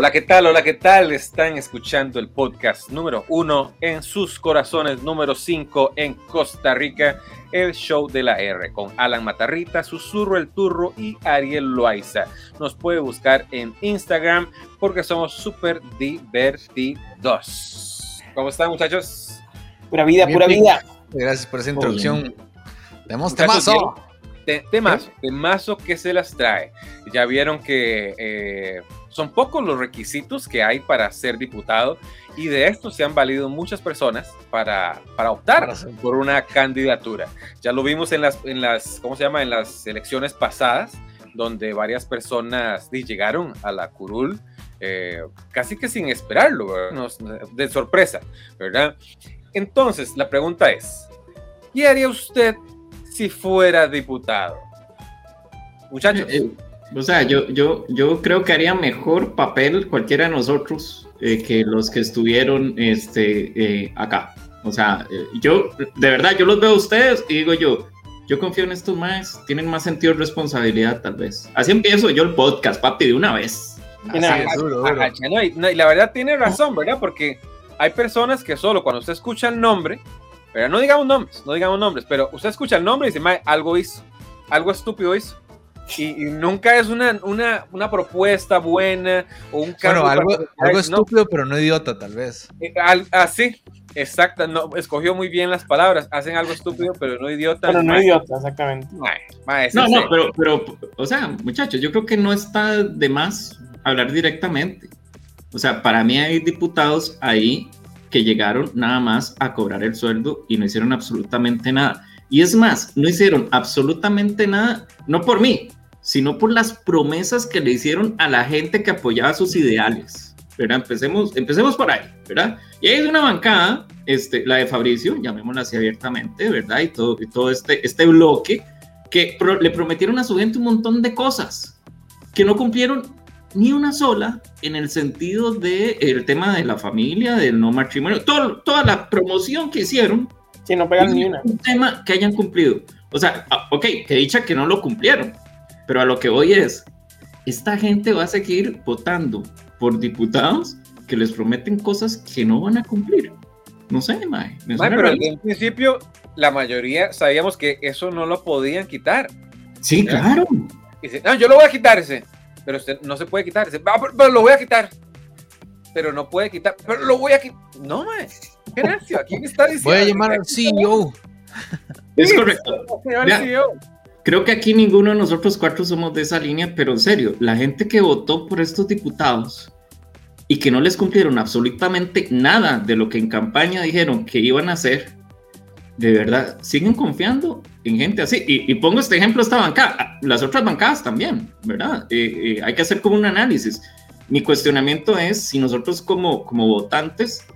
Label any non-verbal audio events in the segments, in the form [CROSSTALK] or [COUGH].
Hola, ¿qué tal? Hola, ¿qué tal? Están escuchando el podcast número uno en sus corazones, número cinco en Costa Rica, el show de la R, con Alan Matarrita, Susurro el Turro y Ariel Loaiza. Nos puede buscar en Instagram porque somos súper divertidos. ¿Cómo están, muchachos? Pura vida, pura vida. Gracias por esa introducción. Tenemos temazo. Te- Temazo, temazo que se las trae. Ya vieron que eh, son pocos los requisitos que hay para ser diputado y de esto se han valido muchas personas para, para optar Para por una candidatura. Ya lo vimos en las, en las, ¿cómo se llama? En las elecciones pasadas, donde varias personas llegaron a la curul eh, casi que sin esperarlo, de sorpresa, ¿verdad? Entonces, la pregunta es, ¿qué haría usted si fuera diputado? Muchachos, Eh, o sea, yo, yo, yo creo que haría mejor papel cualquiera de nosotros eh, que los que estuvieron este, eh, acá. O sea, eh, yo, de verdad, yo los veo a ustedes y digo yo, yo confío en estos más, tienen más sentido de responsabilidad tal vez. Así empiezo yo el podcast, papi, de una vez. Es, duro, duro. Ajá, no, y, no, y la verdad tiene razón, ¿verdad? Porque hay personas que solo cuando usted escucha el nombre, ¿verdad? No digamos nombres, no digamos nombres, pero usted escucha el nombre y dice, "Mae, algo hizo, algo estúpido hizo. Y, y nunca es una, una, una propuesta buena o un Bueno, cambio algo, para- algo no, estúpido, pero no idiota, tal vez. eh, al- Así, exacto, no, escogió muy bien las palabras, hacen algo estúpido, pero no idiota. Pero no idiota, exactamente. No, no, pero, pero, o sea, muchachos, yo creo que no está de más hablar directamente. O sea, para mí hay diputados ahí que llegaron nada más a cobrar el sueldo y no hicieron absolutamente nada. Y es más, no hicieron absolutamente nada, no por mí, sino por las promesas que le hicieron a la gente que apoyaba sus ideales. ¿verdad? Empecemos, empecemos por ahí, ¿verdad? Y ahí hay una bancada, este, la de Fabricio, llamémosla así abiertamente, ¿verdad? Y todo, y todo este, este bloque que pro- le prometieron a su gente un montón de cosas que no cumplieron ni una sola en el sentido del el tema de la familia, del no matrimonio, todo- toda la promoción que hicieron, Sí, no pegan ni una. un tema que hayan cumplido. O sea, ah, ok, que dicha que no lo cumplieron, pero a lo que voy es, esta gente va a seguir votando por diputados que les prometen cosas que no van a cumplir. No sé, mae. me Mae, pero rarísimo. en principio la mayoría sabíamos que eso no lo podían quitar. Sí, claro. Y dice, no, yo lo voy a quitar ese. Pero usted no se puede quitar. Dice, "Ah, pero, pero lo voy a quitar. Pero no puede quitar. Pero lo voy a quitar. No, mae. ¿A quién está diciendo? Voy a llamar al CEO. Es correcto. Señor Vea. Creo que aquí ninguno de nosotros cuatro somos de esa línea, pero en serio, la gente que votó por estos diputados y que no les cumplieron absolutamente nada de lo que en campaña dijeron que iban a hacer, de verdad, siguen confiando en gente así. Y, y pongo este ejemplo, esta bancada, las otras bancadas también, ¿verdad? Eh, eh, hay que hacer como un análisis. Mi cuestionamiento es si nosotros como, como votantes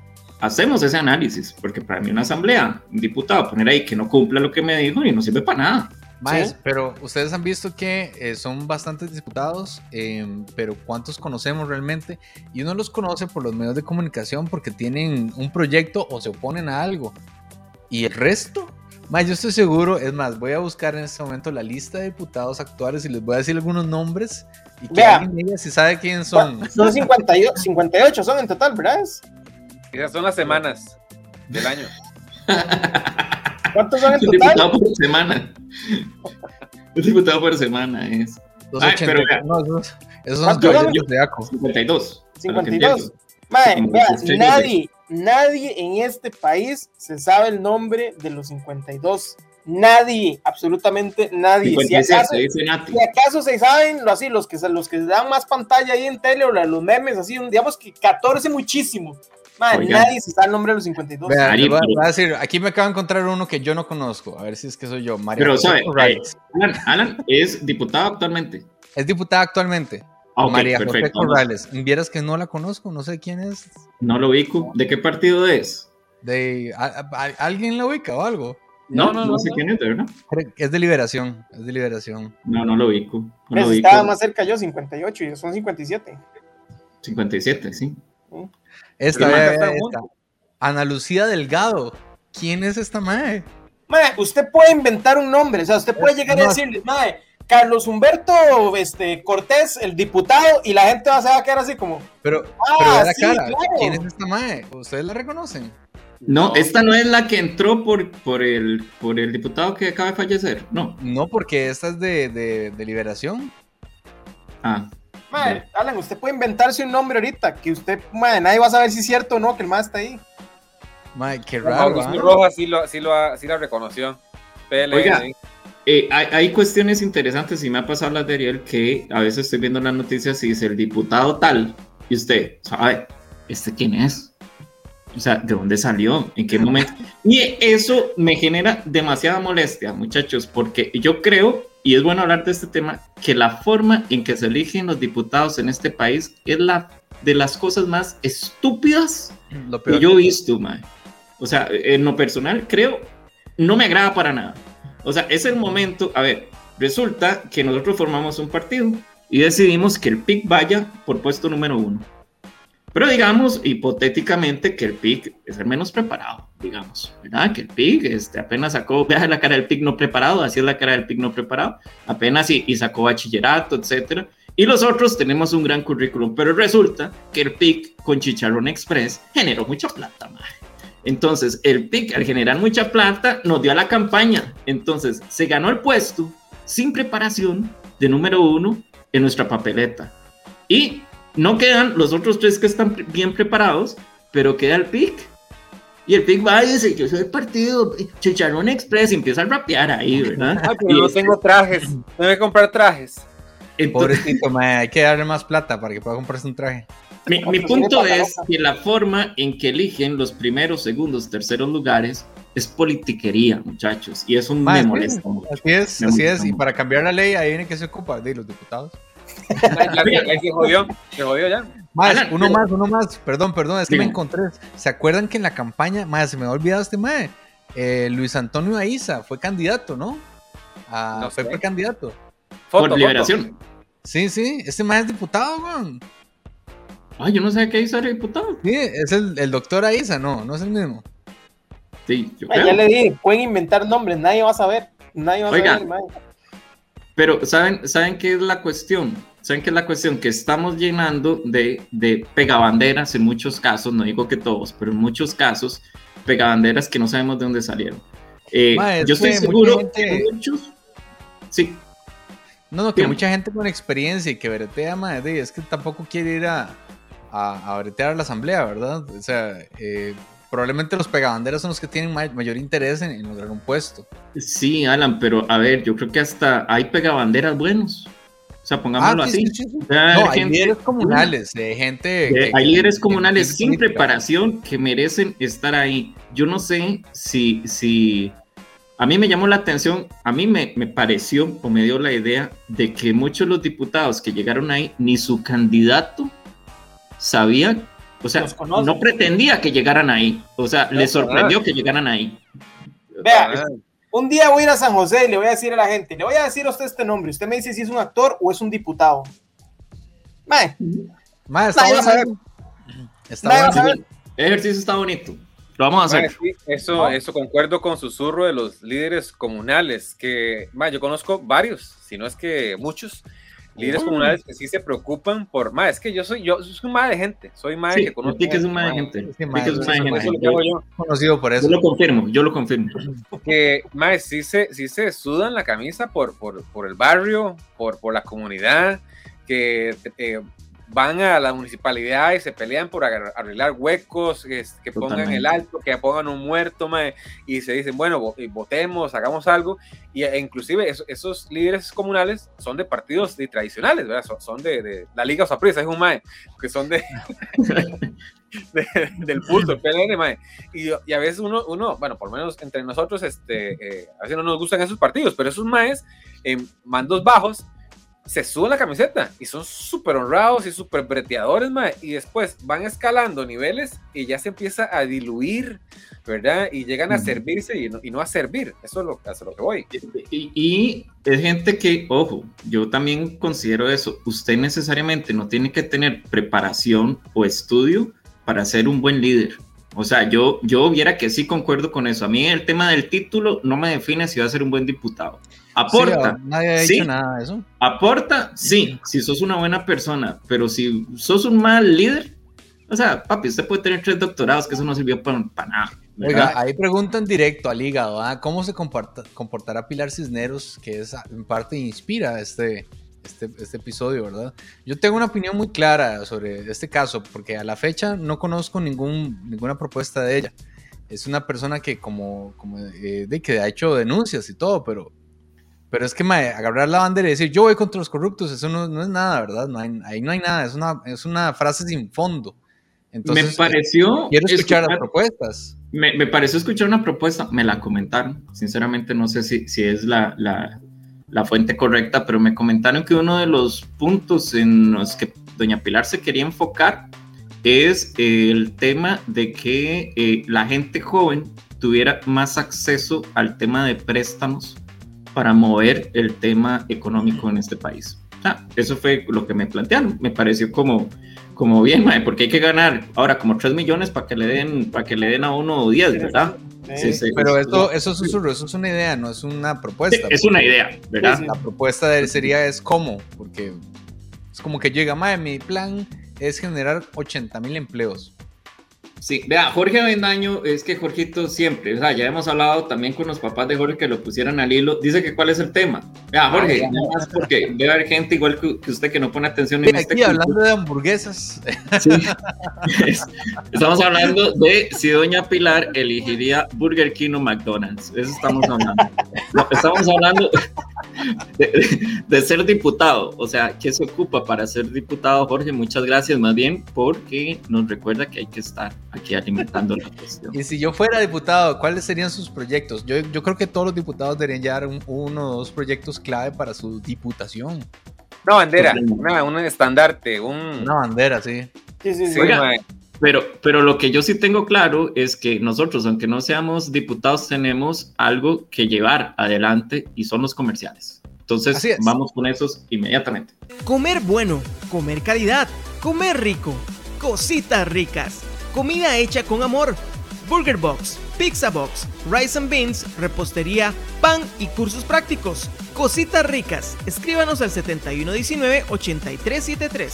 hacemos ese análisis, porque para mí una asamblea, un diputado, poner ahí que no cumpla lo que me dijo y no sirve para nada. Maes, Sí. pero ustedes han visto que eh, son bastantes diputados, eh, pero ¿cuántos conocemos realmente? Y uno los conoce por los medios de comunicación porque tienen un proyecto o se oponen a algo. ¿Y el resto? Más, yo estoy seguro, es más, voy a buscar en este momento la lista de diputados actuales y les voy a decir algunos nombres y que Vea. alguien diga si sabe quiénes son. Son 58, 58 son en total, ¿verdad? Es- Esas son las semanas del año. [LAUGHS] ¿Cuántos son en Un total? diputado por semana. Un diputado por semana es Ay, 80, pero vea. no, esos, esos son caballeros de Aco. 52. a lo que 52. entiendo. Mae, vea, nadie, nadie en este país se sabe el nombre de los 52. Nadie, absolutamente nadie. Si 56, acaso, se dice Nati. si acaso se saben, lo así, los que, los que dan más pantalla ahí en tele o los memes, así, digamos que 14 muchísimo. Oigan. nadie se sabe el nombre de los 52. Vean, Ari, les voy, a- pero- voy a decir, aquí me acabo de encontrar uno que yo no conozco. A ver si es que soy yo. María Pero, José ¿sabe? Corrales. Alan, Alan es diputado actualmente. Es diputada actualmente. Ah, María José. Corrales. Vieras que no la conozco, no sé quién es. No lo ubico. ¿De qué partido es? De, a- a- a- ¿Alguien la ubica o algo? No, no, no, sé no. quién es, verdad. Es de liberación. Es de liberación. No, no lo ubico. No lo Ves, ubico. estaba más cerca yo, 58, y son 57. 57, sí. Esta, esta. Ana Lucía Delgado. ¿Quién es esta madre? Mae, usted puede inventar un nombre, o sea, usted puede llegar a No. decirle, mae, Carlos Humberto este, Cortés, el diputado, y la gente va, se va a quedar así como. Pero, Ah, pero ve la sí, cara. claro. ¿Quién es esta mae? ¿Ustedes la reconocen? No, esta no es la que entró por, por, el, por el diputado que acaba de fallecer. No. No, porque esta es de, de, de liberación. Ah, Mae, Alan, usted puede inventarse un nombre ahorita, que usted, mae, nadie va a saber si es cierto o no, que el más está ahí. Mae, qué raro. ¿ah? Rojas sí, lo, sí, lo, sí la reconoció. PLN, Oiga. Eh, hay, hay cuestiones interesantes y me ha pasado las de Ariel que a veces estoy viendo las noticias y dice el diputado tal y usted sabe, ¿este quién es? O sea, ¿de dónde salió? ¿En qué momento? Y eso me genera demasiada molestia, muchachos, porque yo creo, y es bueno hablar de este tema, que la forma en que se eligen los diputados en este país es la de las cosas más estúpidas Lo que yo he visto, mae. O sea, en lo personal, creo, no me agrada para nada. O sea, es el momento, a ver, resulta que nosotros formamos un partido y decidimos que el PIC vaya por puesto número uno. Pero digamos, hipotéticamente, que el PIC es el menos preparado, digamos, ¿verdad? Que el PIC este, apenas sacó, vea la cara del PIC no preparado, así es la cara del PIC no preparado, apenas y, y sacó bachillerato, etcétera. Y los otros tenemos un gran currículum, pero resulta que el PIC con Chicharrón Express generó mucha plata, madre. Entonces, el PIC, al generar mucha plata, nos dio a la campaña. Entonces, se ganó el puesto sin preparación de número uno en nuestra papeleta. Y no quedan los otros tres que están bien preparados, pero queda el PIC. Y el PIC va y dice, yo soy el partido Chicharrón Express, y empieza a rapear ahí, ¿verdad? Ay, pero [LAUGHS] Y no tengo trajes. [LAUGHS] Tengo que comprar trajes. entonces- Pobrecito, hay que darle más plata para que pueda comprarse un traje. Mi, punto es que la forma en que eligen los primeros, segundos, terceros lugares es politiquería, muchachos, y eso me molesta mucho. Así es, Me así es. Y para cambiar la ley, ahí viene que se ocupa de los diputados. Ya, ya, ya se jodió. Se jodió ya. Más, Alan, uno pero- más, uno más. Perdón, perdón, es que me encontré. ¿Se acuerdan que en la campaña, más se me ha olvidado este mae? Eh, Luis Antonio Aiza fue candidato, ¿no? Ah, No fue precandidato. Foto, Por liberación. Sí, sí, este mae es diputado, weón. Ay, yo no sé qué hizo el diputado. Sí, es el, el doctor Aiza, no, no es el mismo. Sí, yo creo. ya le dije, pueden inventar nombres, nadie va a saber. Nadie va a Oiga. saber, mae. Pero ¿saben, ¿saben qué es la cuestión? ¿Saben qué es la cuestión? Que estamos llenando de, de pegabanderas en muchos casos, no digo que todos, pero en muchos casos, pegabanderas que no sabemos de dónde salieron. Eh, Ma, es yo estoy seguro gente- que muchos... Sí, No, no, que Bien. mucha gente con experiencia y que bretea, mae, de- es que tampoco quiere ir a, a, a bretear a la asamblea, ¿verdad? O sea, eh, probablemente los pegabanderas son los que tienen ma- mayor interés en, en lograr un puesto. sí, Alan, pero a ver, yo creo que hasta hay pegabanderas buenos. O sea, pongámoslo Ah, sí, así. sí, sí, sí. O sea, No, hay gente- líderes comunales, de gente. Eh, que- hay líderes comunales que- sin política. preparación que merecen estar ahí. Yo no sé si, si a mí me llamó la atención, a mí me, me pareció o me dio la idea de que muchos de los diputados que llegaron ahí, ni su candidato sabía, o sea, no pretendía que llegaran ahí. O sea, les sorprendió que llegaran ahí. Vea, Ah, un día voy a ir a San José y le voy a decir a la gente, le voy a decir a usted este nombre. Usted me dice si es un actor o es un diputado. Mae, Ma, está saber. bueno. Está bueno. saber. El ejercicio está bonito. Lo vamos a hacer. Mae, sí, eso, No. eso concuerdo con susurro de los líderes comunales, que mae, yo conozco varios, si no es que muchos líderes comunales que sí se preocupan por, más es que yo soy, yo soy un mae de gente, soy Sí, que conozco. es un de gente. Es un de gente. yo. conocido por Yo eso. lo confirmo, yo lo confirmo. que mae, sí se, sí se sudan la camisa por, por, por el barrio, por, por la comunidad, que eh, van a la municipalidad y se pelean por arreglar huecos, que, que pongan el alto, que pongan un muerto, mae, y se dicen, bueno, votemos, hagamos algo, y e inclusive eso- esos líderes comunales son de partidos de- tradicionales, ¿verdad? Son, son de, de la Liga Saprissa, es un mae, que son de, [LAUGHS] de- del pulso, el PLN, mae. Y, y a veces uno, uno, bueno, por lo menos entre nosotros, este, eh, a veces no nos gustan esos partidos, pero esos maes en mandos bajos se suben la camiseta y son súper honrados y súper breteadores, mae, y después van escalando niveles y ya se empieza a diluir, ¿verdad? Y llegan a servirse y no, y no a servir, eso es lo, a lo que voy. Y, y es gente que, ojo, yo también considero eso. Usted necesariamente no tiene que tener preparación o estudio para ser un buen líder. O sea, yo, yo viera que sí concuerdo con eso. A mí el tema del título no me define si va a ser un buen diputado. Aporta. nadie ha dicho nada de eso. Aporta, sí, si sos una buena persona, pero si sos un mal líder, o sea, papi, usted puede tener tres doctorados, que eso no sirvió para, nada. Oiga, ahí preguntan directo al hígado, ¿ah? ¿cómo se comportará Pilar Cisneros, que es en parte inspira este, este, este, episodio, ¿verdad? Yo tengo una opinión muy clara sobre este caso, porque a la fecha no conozco ningún, ninguna propuesta de ella. Es una persona que como, como eh, de, que ha hecho denuncias y todo, pero, pero es que agarrar la bandera y decir yo voy contra los corruptos, eso no, no es nada, ¿verdad? No hay, ahí no hay nada, es una, es una frase sin fondo. Entonces, me pareció... Quiero escuchar, las propuestas. Me, me, pareció escuchar una propuesta, me la comentaron, sinceramente no sé si, si es la, la la fuente correcta, pero me comentaron que uno de los puntos en los que doña Pilar se quería enfocar es el tema de que eh, la gente joven tuviera más acceso al tema de préstamos para mover el tema económico en este país. Ah, eso fue lo que me plantearon. Me pareció como, como bien, porque hay que ganar ahora como 3 millones para que le den, para que le den a uno 10, ¿verdad? Pero eso, eso, es eso es una idea, no es una propuesta. es una idea, ¿verdad? La propuesta sería es cómo, porque es como que llega, madre, mi plan es generar 80 mil empleos. Sí, vea, Jorge Avendaño, es que Jorgito siempre, o sea, ya hemos hablado también con los papás de Jorge que lo pusieran al hilo, dice que cuál es el tema. Vea, Jorge, ah, nada más porque debe haber gente igual que, usted que no pone atención en este Aquí hablando de hamburguesas. [LAUGHS] Sí. estamos hablando de si doña Pilar elegiría Burger King o McDonald's, eso estamos hablando. estamos hablando de, ser diputado, o sea, ¿qué se ocupa para ser diputado, Jorge? Muchas gracias más bien porque nos recuerda que hay que estar aquí alimentando la cuestión. Y si yo fuera diputado, ¿cuáles serían sus proyectos? Yo, yo creo que todos los diputados deberían llevar uno o dos proyectos clave para su diputación. Una bandera, un estandarte, un... Una bandera, sí. Sí, sí, sí. pero, pero lo que yo sí tengo claro es que nosotros, aunque no seamos diputados, tenemos algo que llevar adelante y son los comerciales. Entonces, vamos con esos inmediatamente. Comer bueno, comer calidad, comer rico, cositas ricas comida hecha con amor. Burger Box, Pizza Box, Rice and Beans, repostería, pan y cursos prácticos. Cositas ricas. Escríbanos al 7119-8373.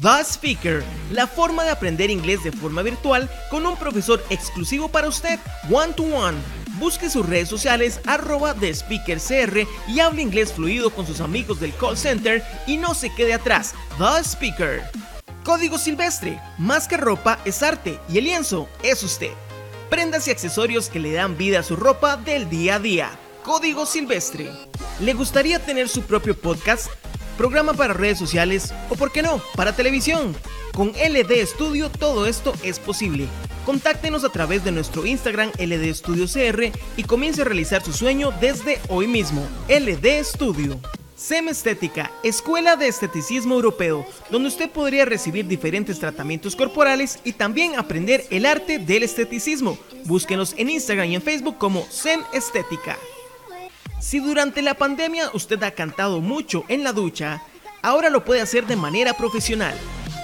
The Speaker, la forma de aprender inglés de forma virtual con un profesor exclusivo para usted, one to one. Busque sus redes sociales arroba The Speaker CR y hable inglés fluido con sus amigos del call center y no se quede atrás. The Speaker. Código Silvestre, más que ropa es arte y el lienzo es usted. Prendas y accesorios que le dan vida a su ropa del día a día. Código Silvestre. ¿Le gustaría tener su propio podcast? Programa para redes sociales o, por qué no, para televisión. Con LD Studio todo esto es posible. Contáctenos a través de nuestro Instagram LD Studio CR y comience a realizar su sueño desde hoy mismo. LD Studio. SEM Estética, Escuela de Esteticismo Europeo, donde usted podría recibir diferentes tratamientos corporales y también aprender el arte del esteticismo. Búsquenos en Instagram y en Facebook como SEM Estética. Si durante la pandemia usted ha cantado mucho en la ducha, ahora lo puede hacer de manera profesional.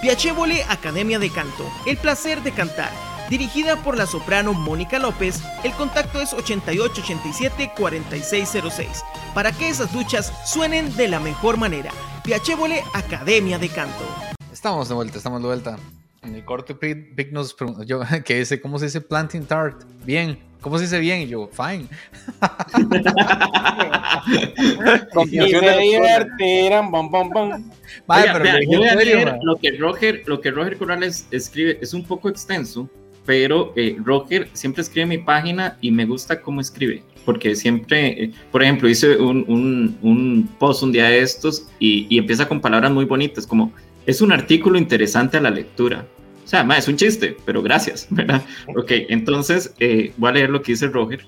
Piacevole Academia de Canto, el placer de cantar dirigida por la soprano Mónica López. El contacto es 8887-4606 para que esas duchas suenen de la mejor manera. Piacevole Academia de Canto. Estamos de vuelta, estamos de vuelta. En el corte Pic nos preguntó, yo, [LAUGHS] que dice, ¿cómo se dice planting tart? Bien. ¿Cómo se dice bien? Y yo, fine. [LAUGHS] lo que Roger, lo que Roger Corrales escribe es un poco extenso, pero eh, Roger siempre escribe mi página y me gusta cómo escribe, porque siempre, eh, por ejemplo, hice un, un, post un día de estos y, y, empieza con palabras muy bonitas, como es un artículo interesante a la lectura. O sea, es un chiste, pero gracias, [LAUGHS] ¿verdad? Ok, entonces eh, voy a leer lo que dice Roger.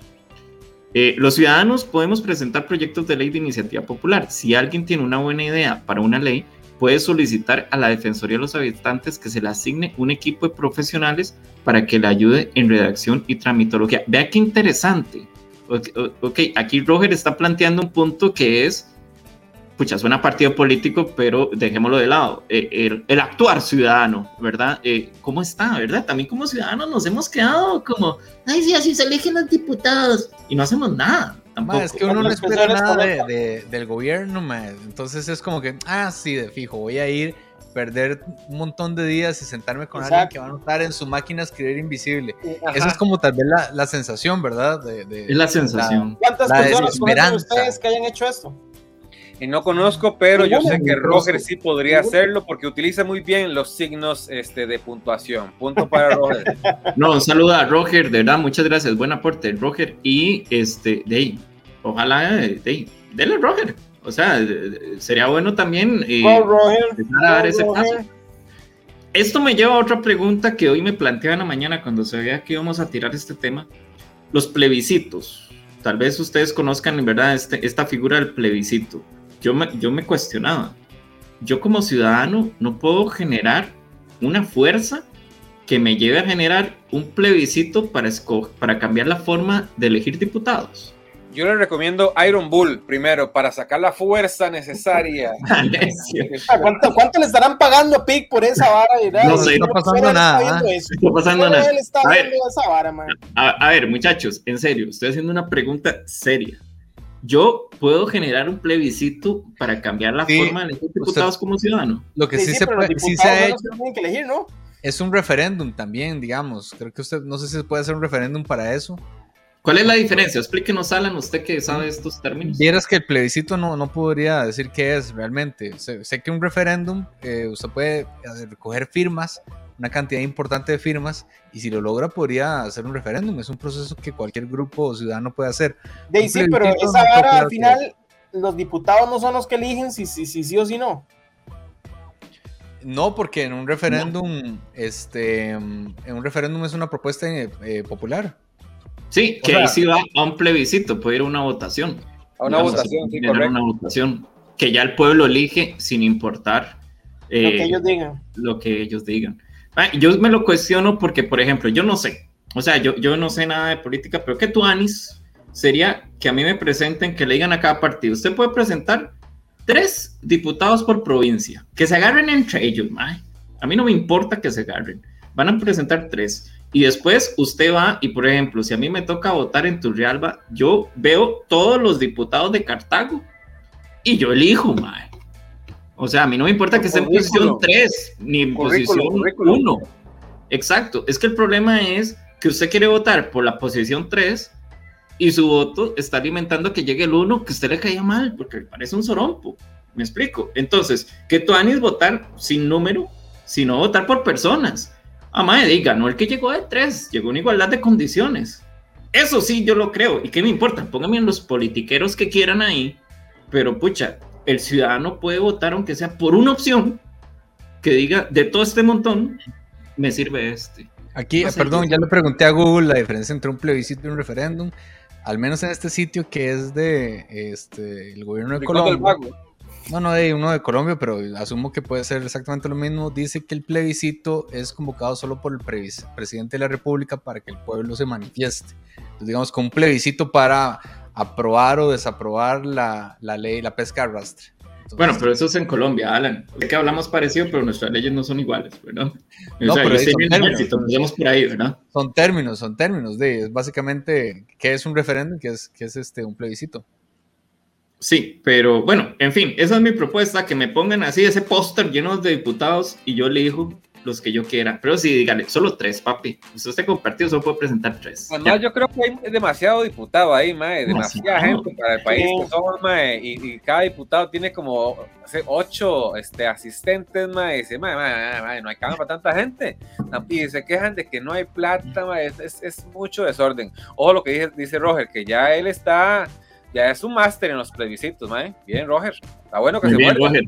los ciudadanos podemos presentar proyectos de ley de iniciativa popular. Si alguien tiene una buena idea para una ley, puede solicitar a la Defensoría de los Habitantes que se le asigne un equipo de profesionales para que le ayude en redacción y tramitología. Vea qué interesante. Ok, aquí Roger está planteando un punto que es, pucha, suena partido político, pero dejémoslo de lado. Eh, el, actuar ciudadano, ¿verdad? Eh, ¿Cómo está, verdad? También como ciudadanos nos hemos quedado como, ay, sí, así se eligen los diputados y no hacemos nada. Tampoco. Ma, es que uno no espera nada de- del gobierno, ma. entonces es como que, ah, sí, de fijo, voy a ir, perder un montón de días y sentarme con alguien que va a anotar en su máquina a escribir invisible. Ajá. Esa es como tal vez la, la sensación, ¿verdad? De, de- Es la sensación. ¿Cuántas la personas conocen ustedes que hayan hecho esto? Y no conozco, pero yo sé que. Roger sí podría hacerlo porque utiliza muy bien los signos este, de puntuación. Punto para Roger. [LAUGHS] No, un saludo a Roger, de verdad, muchas gracias. Buen aporte, Roger. Y este, de ahí, ojalá, eh, de ahí, dele Roger. O sea, de- sería bueno también eh, Go, Roger. empezar a dar ese Roger. paso. Esto me lleva a otra pregunta que hoy me planteaba en la mañana cuando se veía que íbamos a tirar este tema. Los plebiscitos. Tal vez ustedes conozcan en verdad este- esta figura del plebiscito. Yo me, yo me cuestionaba. Yo como ciudadano no puedo generar una fuerza que me lleve a generar un plebiscito para, para cambiar la forma de elegir diputados. Yo le recomiendo Iron Bull primero para sacar la fuerza necesaria. [LAUGHS] Ah, ¿Cuánto, cuánto le estarán pagando a Pic por esa vara? No sé. No está pasando nada, eso. No está pasando nada. está A ver. viendo esa vara, man. A, a ver, muchachos, en serio, estoy haciendo una pregunta seria. Yo puedo generar un plebiscito para cambiar la Sí, forma de elegir diputados como ciudadano. Lo que sí, Sí, sí, se, puede- sí diputados se ha hecho que tienen que elegir, ¿no? es un referéndum también, digamos. Creo que usted, no sé si se puede hacer un referéndum para eso. ¿Cuál es la diferencia? Explíquenos, Alan, usted que sabe estos términos. Vieras que el plebiscito no, no podría decir qué es realmente. Sé, sé que un referéndum, eh, usted puede eh, recoger firmas, una cantidad importante de firmas, y si lo logra podría hacer un referéndum. Es un proceso que cualquier grupo o ciudadano puede hacer. De ahí sí, pero esa vara al que- final, los diputados no son los que eligen si si, si, sí o si no. No, porque en un referéndum, este, en un referéndum es una propuesta eh, eh, popular. Sí, O que sea- ahí sí va a un plebiscito, puede ir a una votación. A una Digamos, votación, sí, correcto. Una votación que ya el pueblo elige sin importar Lo eh, que ellos digan. lo que ellos digan. Ah, yo me lo cuestiono porque, por ejemplo, yo no sé, o sea, yo, yo no sé nada de política, pero que tu Anis sería que a mí me presenten, que le digan a cada partido, usted puede presentar tres diputados por provincia, que se agarren entre ellos, mae. a mí no me importa que se agarren, van a presentar tres. Y después usted va y, por ejemplo, si a mí me toca votar en Turrialba, yo veo todos los diputados de Cartago y yo elijo, mae. O sea, a mí no me importa que esté en posición 3 ni en posición currículum. 1. Exacto. Es que el problema es que usted quiere votar por la posición 3 y su voto está alimentando que llegue el 1 que usted le caía mal porque le parece un sorompo. ¿Me explico? Entonces, que tú es votar sin número, sino votar por personas. Ah, madre, diga, no el que llegó de 3, llegó en igualdad de condiciones. Eso sí, yo lo creo. ¿Y qué me importa? Pónganme en los politiqueros que quieran ahí. Pero, pucha, el ciudadano puede votar aunque sea por una opción que diga, de todo este montón, me sirve este. Aquí, No sé, perdón, ya le pregunté a Google la diferencia entre un plebiscito y un referéndum. Al menos en este sitio que es de este, el gobierno de Colombia. No, no de uno de Colombia, pero asumo que puede ser exactamente lo mismo. Dice que el plebiscito es convocado solo por el presidente de la República para que el pueblo se manifieste. Entonces, digamos, con un plebiscito para aprobar o desaprobar la, la ley, la pesca de arrastre. Entonces, Bueno, pero eso es en Colombia, Alan. Es que hablamos parecido, pero nuestras leyes no son iguales, ¿verdad? No, o sea, pero son términos. por ahí, ¿verdad? son términos, son términos de, es básicamente, ¿qué es un referéndum? ¿Qué es, qué es este, un plebiscito? Sí, pero bueno, en fin, esa es mi propuesta, que me pongan así ese póster lleno de diputados y yo elijo los que yo quiera. Pero sí, dígale, solo tres, papi. Si usted compartido solo puede presentar tres. Además, yo creo que hay demasiado diputado ahí, mae, demasiada gente para el país que mae, y, y cada diputado tiene como ocho este, asistentes, mae, y dice, mae, mae, mae, no hay cama para tanta gente, y se quejan de que no hay plata, mae, es, es, es mucho desorden. Ojo lo que dice, dice Roger, que ya él está, ya es un máster en los plebiscitos, mae, bien, Roger, está bueno que Muy se bien. Roger.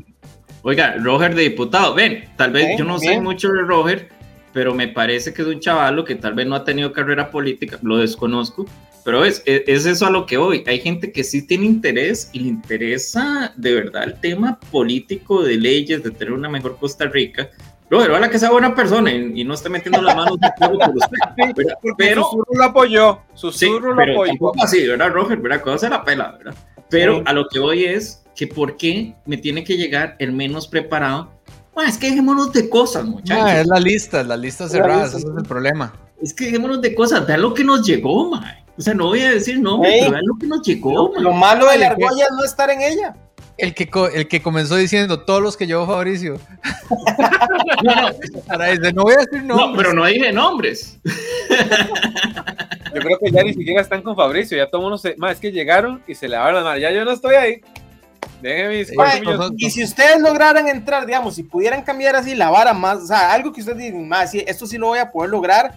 Oiga, Roger de diputado, ven, tal vez Bien, yo no sé mucho de Roger, pero me parece que es un chavalo que tal vez no ha tenido carrera política, lo desconozco, pero es, es, es eso a lo que voy. Hay gente que sí tiene interés y le interesa de verdad el tema político de leyes, de tener una mejor Costa Rica. Roger, ojalá que sea buena persona y, y no esté metiendo las manos en fuego por usted. [LAUGHS] ¿verdad? Pero, Susurro lo apoyó, Sí, Susurro lo pero apoyó. tampoco así, ¿verdad, Roger? ¿Verdad? Cuando se la pela, ¿verdad? Pero Sí. a lo que voy es que ¿por qué me tiene que llegar el menos preparado? Bueno, es que dejémonos de cosas, muchachos. Ah, es la lista, la lista La cerrada, lista, ese es el problema. Es que dejémonos de cosas, da lo que nos llegó, mae. O sea, no voy a decir nombre, Ey. pero vean lo que nos llegó, Lo man. malo de la argolla es no estar en ella. El que, el que comenzó diciendo todos los que llevó Fabricio. [LAUGHS] No, no, no voy a decir no, nombres. pero no dije nombres. Yo creo que ya ni siquiera están con Fabricio, ya todo el mundo se. Más es que llegaron y se lavaron las manos. Ya yo no estoy ahí. Déjenme mis Sí, cuatro Mae, no, millones. no, Y si ustedes lograran entrar, digamos, si pudieran cambiar así la vara más, o sea, algo que ustedes digan, más, sí, esto sí lo voy a poder lograr,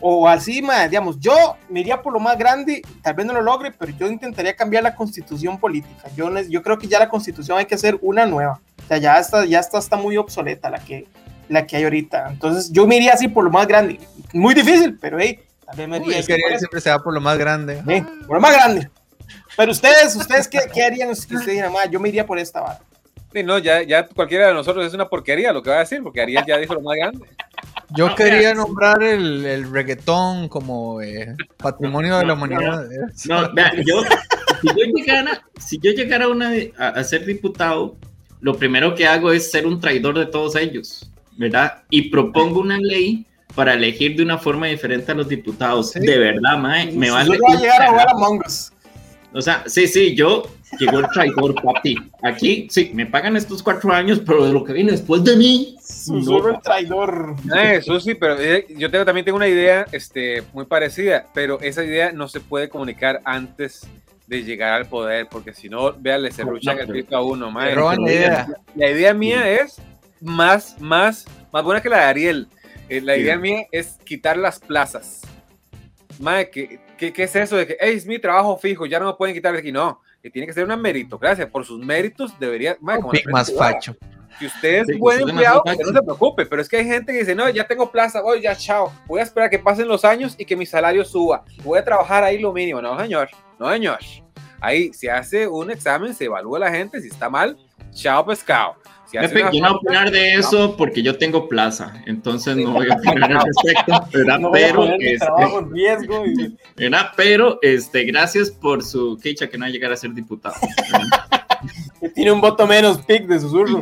o así, mae, digamos, yo me iría por lo más grande, tal vez no lo logre, pero yo intentaría cambiar la constitución política. Yo, yo creo que ya la constitución hay que hacer una nueva. O sea, ya está, ya está, está muy obsoleta la que, la que hay ahorita. Entonces, yo me iría así por lo más grande. Muy difícil, pero hey, tal vez me Uy, iría es que siempre se va por lo más grande. Sí, por lo más grande. Pero ustedes, ustedes qué, qué harían si ustedes dijeran, "Ma, yo me iría por esta vara? Sí, no, ya, ya cualquiera de nosotros es una porquería lo que va a decir, porque Ariel ya dijo lo más grande. Yo No, quería mira, nombrar el, el reggaetón como eh, patrimonio de la humanidad. No, vean, yo, si yo llegara, si yo llegara a, una, a, a ser diputado, lo primero que hago es ser un traidor de todos ellos, ¿verdad? Y propongo una ley para elegir de una forma diferente a los diputados. Sí. De verdad, mae, me Si vale. yo voy a llegar a jugar a. Among Us. O sea, sí, sí, yo llegó el traidor, papi. Aquí, sí, me pagan estos cuatro años, pero de lo que viene después de mí. Susurro el traidor. Eh, Eso sí, pero eh, yo tengo, también tengo una idea este, muy parecida, pero esa idea no se puede comunicar antes de llegar al poder, porque si no, véale, se No, luchan no, el a uno, roban la idea. La idea mía es más, más, más buena que la de Ariel. Eh, la Sí. idea mía es quitar las plazas. Mae, ¿qué, qué, qué es eso de que "Ey, es mi trabajo fijo, ya no me pueden quitar de aquí? No, que tiene que ser una meritocracia. Por sus méritos debería. como más facho. Si usted es Sí, buen empleado, que no se preocupe, pero es que hay gente que dice, no, ya tengo plaza, voy, ya chao, voy a esperar que pasen los años y que mi salario suba, voy a trabajar ahí lo mínimo, no señor, no señor. Ahí se hace un examen, se evalúa la gente, si está mal, chao pescado. Si Pepe, yo no voy a opinar de eso porque yo tengo plaza, entonces no voy a opinar al respecto, [LAUGHS] ¿verdad? No pero, este, en riesgo. y- [LAUGHS] ¿verdad? pero este, gracias por su quecha que no va a llegar a ser diputado. [LAUGHS] tiene un voto menos pic de susurro.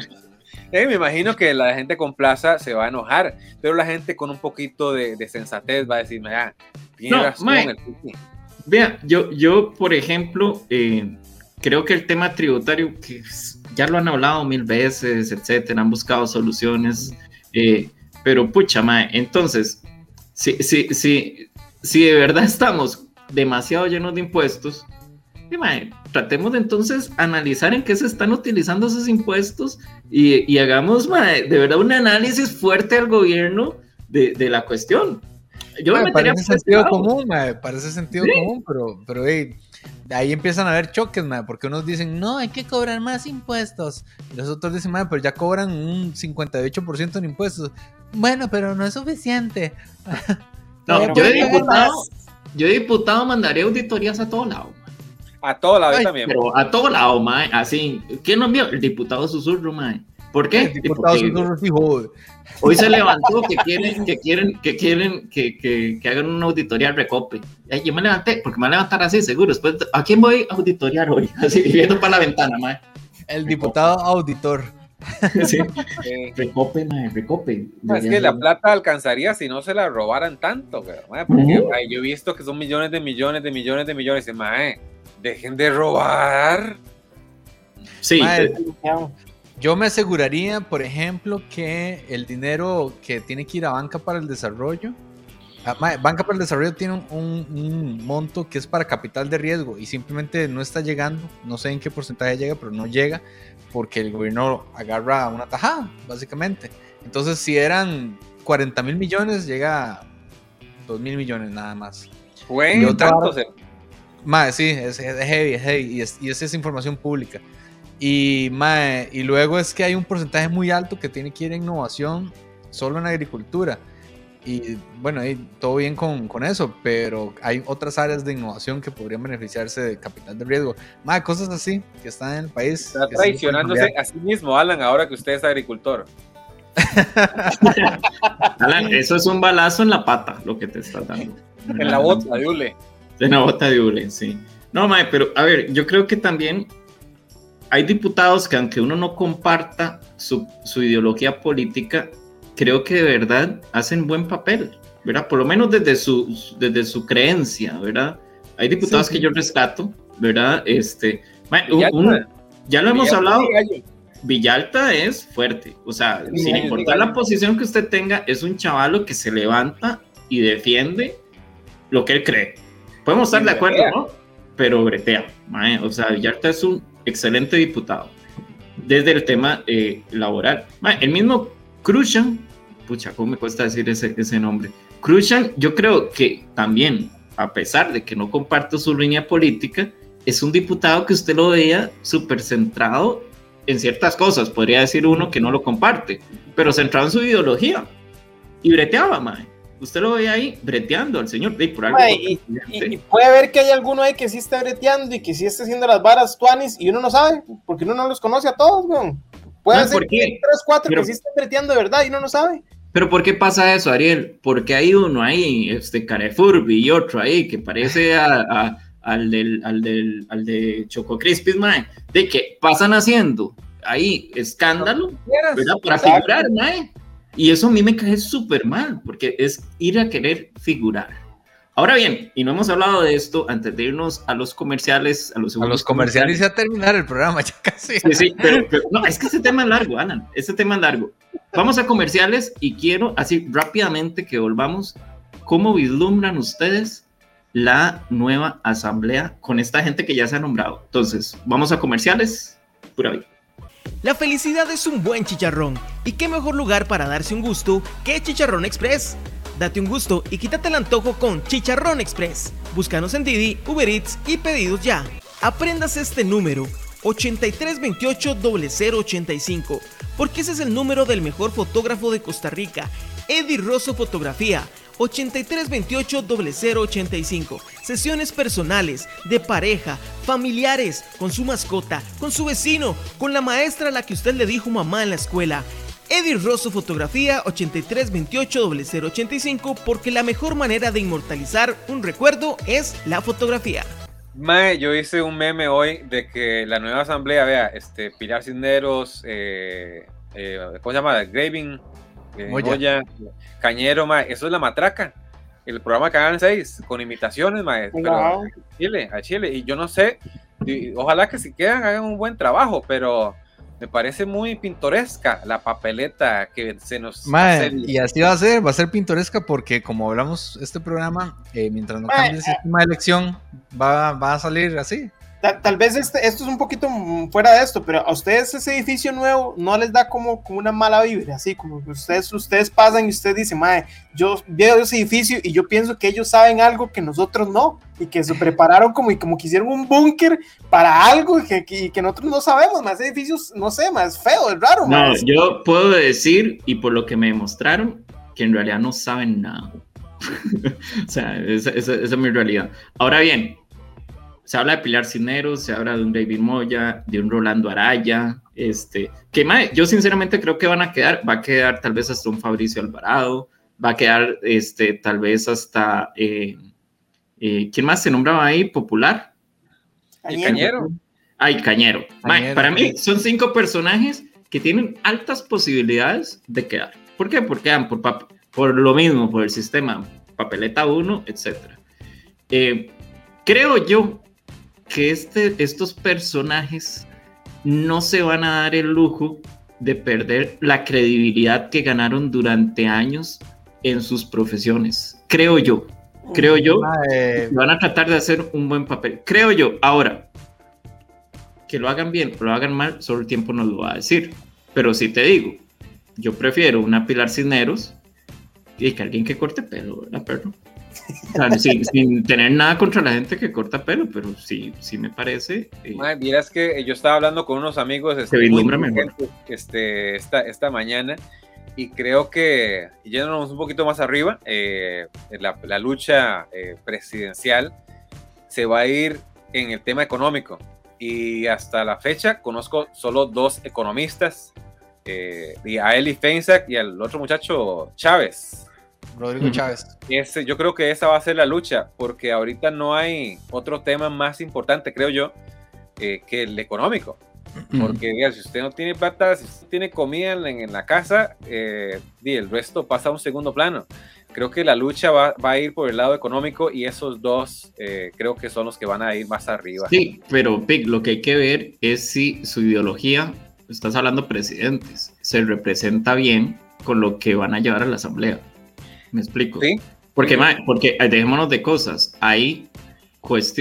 eh, me imagino que la gente con plaza se va a enojar, pero la gente con un poquito de, de sensatez va a decir, mira, tiene No, razón mae. el Piqui". Vea, yo, yo por ejemplo, eh, creo que el tema tributario, que es- ya lo han hablado mil veces, etcétera, han buscado soluciones, eh, pero pucha, mae, entonces, si, si, si, si de verdad [LAUGHS] estamos demasiado llenos de impuestos, eh, mae, tratemos de entonces analizar en qué se están utilizando esos impuestos y, y hagamos mae, de verdad un análisis fuerte al gobierno de, de la cuestión. Yo me Mae, metería parece sentido común, mae, parece sentido Sí. común, pero, pero hey, ahí empiezan a haber choques, mae, porque unos dicen, no, hay que cobrar más impuestos. Y los otros dicen, mae, pero ya cobran un 58% en impuestos. Bueno, pero no es suficiente. [LAUGHS] No, yo de diputado, yo de diputado mandaría auditorías a todo lado. A todos lados Ay, también. Pero a todo lado, mae. Así, ¿quién no envió? El diputado susurro, mae. ¿Por qué? Porque hoy se levantó que quieren, que quieren, que quieren que, que, que hagan una auditoría al recope. Ay, yo me levanté, porque me voy a levantar así, seguro. Después, ¿a quién voy a auditoriar hoy? [LAUGHS] Así, viendo para la ventana, mae. El diputado auditor. Sí. [LAUGHS] Eh, Recope, mae, recope. Es que la plata alcanzaría si no se la robaran tanto, güey, mae, porque yo he visto que son millones de millones de millones de millones. Y, mae, dejen de robar. Sí, Mae, Yo me aseguraría, por ejemplo, que el dinero que tiene que ir a Banca para el Desarrollo, ah, Banca para el Desarrollo tiene un, un- un monto que es para capital de riesgo y simplemente no está llegando, no sé en qué porcentaje llega, pero no llega porque el gobierno agarra una tajada, básicamente. Entonces, si eran 40 mil millones, llega a 2 mil millones nada más. Tanto se- Mae, sí, es, es heavy, es heavy, y, es, y esa es información pública. Y, mae, y luego es que hay un porcentaje muy alto que tiene que ir en innovación solo en agricultura. Y bueno, ahí todo bien con, con eso, pero hay otras áreas de innovación que podrían beneficiarse de capital de riesgo. Mae, cosas así que están en el país. Está traicionándose a sí mismo, Alan, ahora que usted es agricultor. [LAUGHS] Alan, eso es un balazo en la pata, lo que te estás dando. En la bota de Ule. De la bota de hule, sí. No, mae, pero a ver, yo creo que también hay diputados que aunque uno no comparta su, su ideología política, creo que de verdad hacen buen papel, ¿verdad? Por lo menos desde su, desde su creencia, ¿verdad? Hay diputados Sí. que yo rescato, ¿verdad? Este, Villalta. ya lo hemos Villalta hablado, Gallo. Villalta es fuerte, o sea, Sí, sin sí, importar sí. la posición que usted tenga, es un chavalo que se levanta y defiende lo que él cree. Podemos estar de acuerdo. ¿no? Pero bretea, mae, o sea, Villalta es un excelente diputado desde el tema eh, laboral. El mismo Krushan, pucha, ¿cómo me cuesta decir ese, ese nombre? Krushan, yo creo que también, a pesar de que no comparto su línea política, es un diputado que usted lo vea súper centrado en ciertas cosas. Podría decir uno que no lo comparte, pero centrado en su ideología. Y breteaba, mae. Usted lo ve ahí breteando al señor. de por algo fue y, y- y puede ver que hay alguno ahí que sí está breteando y que sí está haciendo las varas tuanis y uno no sabe, porque uno no los conoce a todos, weón. Puede ser ¿por que hay tres, cuatro Pero- que sí están breteando de verdad y uno no sabe. Pero ¿por qué pasa eso, Ariel? Porque hay uno ahí, este Carefurbi y otro ahí que parece a- a- al, del, al, del, al de Choco Crispis, mae, de que pasan haciendo ahí escándalo. ¿verdad? Para Exacto. figurar, mae. Y eso a mí me cae súper mal, porque es ir a querer figurar. Ahora bien, y no hemos hablado de esto antes de irnos a los comerciales, a los, A los comerciales y a terminar el programa, [LAUGHS] ya casi. Sí, sí, pero, pero- no, es que este tema es largo, Alan, este tema es largo. Vamos a comerciales y quiero así rápidamente que volvamos. ¿Cómo vislumbran ustedes la nueva asamblea con esta gente que ya se ha nombrado? Entonces, vamos a comerciales. Pura vida. La felicidad es un buen chicharrón. ¿Y qué mejor lugar para darse un gusto que Chicharrón Express? Date un gusto y quítate el antojo con Chicharrón Express. Búscanos en Didi, Uber Eats y pedidos ya. Aprendas este número 8328-0085 porque ese es el número del mejor fotógrafo de Costa Rica, Eddie Rosso Fotografía. 8328-0085. Sesiones personales, de pareja, familiares, con su mascota, con su vecino, con la maestra a la que usted le dijo mamá en la escuela. Eddie Rosso Fotografía 8328-0085 porque la mejor manera de inmortalizar un recuerdo es la fotografía. Mae, yo hice un meme hoy de que la nueva asamblea, vea, este, Pilar Cisneros, eh, eh, ¿cómo se llama? Graving, eh, Moya. Moya, Cañero, mae, eso es la matraca. El programa Canal 6, con imitaciones, mae, pero a Chile, a Chile. Y yo no sé, y ojalá que si quedan hagan un buen trabajo, pero me parece muy pintoresca la papeleta que se nos hace- y así va a ser, va a ser pintoresca porque como hablamos este programa, eh, mientras no cambie el sistema de elección, va, va a salir así. Tal, tal vez este, esto es un poquito mm, fuera de esto, pero a ustedes ese edificio nuevo no les da como, como una mala vibra, así como ustedes, ustedes pasan y ustedes dicen, mae, yo veo ese edificio y yo pienso que ellos saben algo que nosotros no, y que se prepararon como y como que hicieron un búnker para algo y que, que- nosotros no sabemos, más edificios, no sé, más feo, es raro, No, mae. yo puedo decir, y por lo que me demostraron, que en realidad no saben nada. [LAUGHS] o sea, esa, esa- esa es mi realidad. Ahora bien, se habla de Pilar Cineros, se habla de un David Moya, de un Rolando Araya, este, que mae, yo sinceramente creo que van a quedar, va a quedar tal vez hasta un Fabricio Alvarado, va a quedar este, tal vez hasta, eh, eh, ¿quién más se nombraba ahí? Popular. Y Cañero. Ay, Cañero. Mae, Cañero. para mí son cinco personajes que tienen altas posibilidades de quedar. ¿Por qué? Porque quedan por, por lo mismo, por el sistema papeleta 1, etc. creo yo que este, estos personajes no se van a dar el lujo de perder la credibilidad que ganaron durante años en sus profesiones. Creo yo. Creo yo Mae, van a tratar de hacer un buen papel. Creo yo. Ahora, que lo hagan bien o lo hagan mal, solo el tiempo nos lo va a decir. Pero si te digo, yo prefiero una Pilar Cisneros y que alguien que corte pelo, ¿verdad, perro? O sea, sin, sin tener nada contra la gente que corta pelo, pero sí, sí me parece. eh, Mae, vieras que yo estaba hablando con unos amigos este, muy este, esta, esta mañana y creo que yéndonos un poquito más arriba, eh, la, la lucha eh, presidencial se va a ir en el tema económico y hasta la fecha conozco solo dos economistas, eh, a Eli Feinsack y al otro muchacho Chávez. Rodrigo Chávez. Ese, yo creo que esa va a ser la lucha, porque ahorita no hay otro tema más importante, creo yo, eh, que el económico. Porque diga, si usted no tiene plata, si usted tiene comida en, en la casa, eh, di, el resto pasa a un segundo plano. creo que la lucha va, va, a ir por el lado económico y esos dos eh, creo que son los que van a ir más arriba. Sí, pero Pig, lo que hay que ver es si su ideología, estás hablando presidentes, se representa bien con lo que van a llevar a la asamblea. ¿Me explico? Sí. Porque, sí. porque dejémonos de cosas. Hay,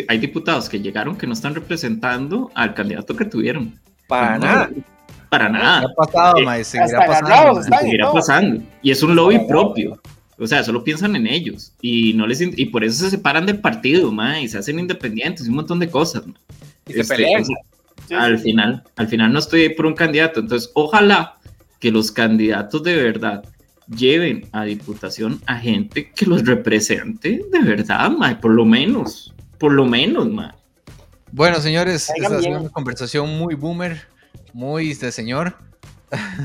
hay diputados que llegaron que no están representando al candidato que tuvieron. Para no, nada. Para nada. Ha pasado, Eh, mae, seguirá pasando. están seguirá pasando. Y es un lobby propio. O sea, solo piensan en ellos. Y no les y por eso se separan del partido, ma, y se hacen independientes y un montón de cosas. ma. Y se Este, pelean. o sea, al final, al final no estoy por un candidato. Entonces, ojalá que los candidatos de verdad lleven a diputación a gente que los represente de verdad, ma, por lo menos. Por lo menos, ma. Bueno, señores, esta sido una conversación muy boomer, muy de señor.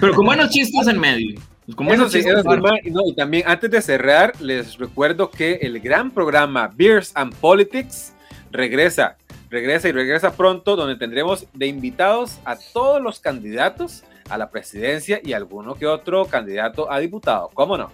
Pero con buenos chistes en medio. Con Eso buenos sí, eso no, y también antes de cerrar, les recuerdo que el gran programa Beers and Politics regresa, regresa y regresa pronto, donde tendremos de invitados a todos los candidatos a la presidencia y alguno que otro candidato a diputado. ¿Cómo no?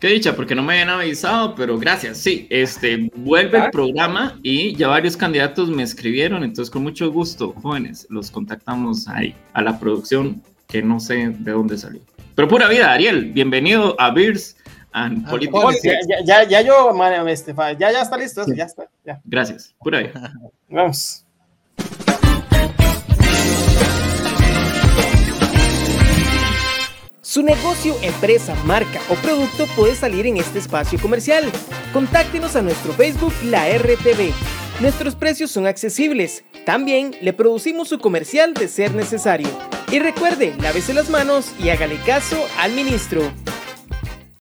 Qué dicha, porque no me habían avisado, pero gracias. Sí, este vuelve el programa y ya varios candidatos me escribieron, entonces con mucho gusto, jóvenes, los contactamos ahí a la producción que no sé de dónde salió. Pero pura vida, Ariel, bienvenido a Beers and Ah, Politics. Ya, ya, ya, ya yo, man, este, ya, ya está listo, ya está, ya. Gracias, pura vida. [LAUGHS] Vamos. Su negocio, empresa, marca o producto puede salir en este espacio comercial. Contáctenos a nuestro Facebook La RTV. Nuestros precios son accesibles. También le producimos su comercial de ser necesario. Y recuerde, lávese las manos y hágale caso al ministro.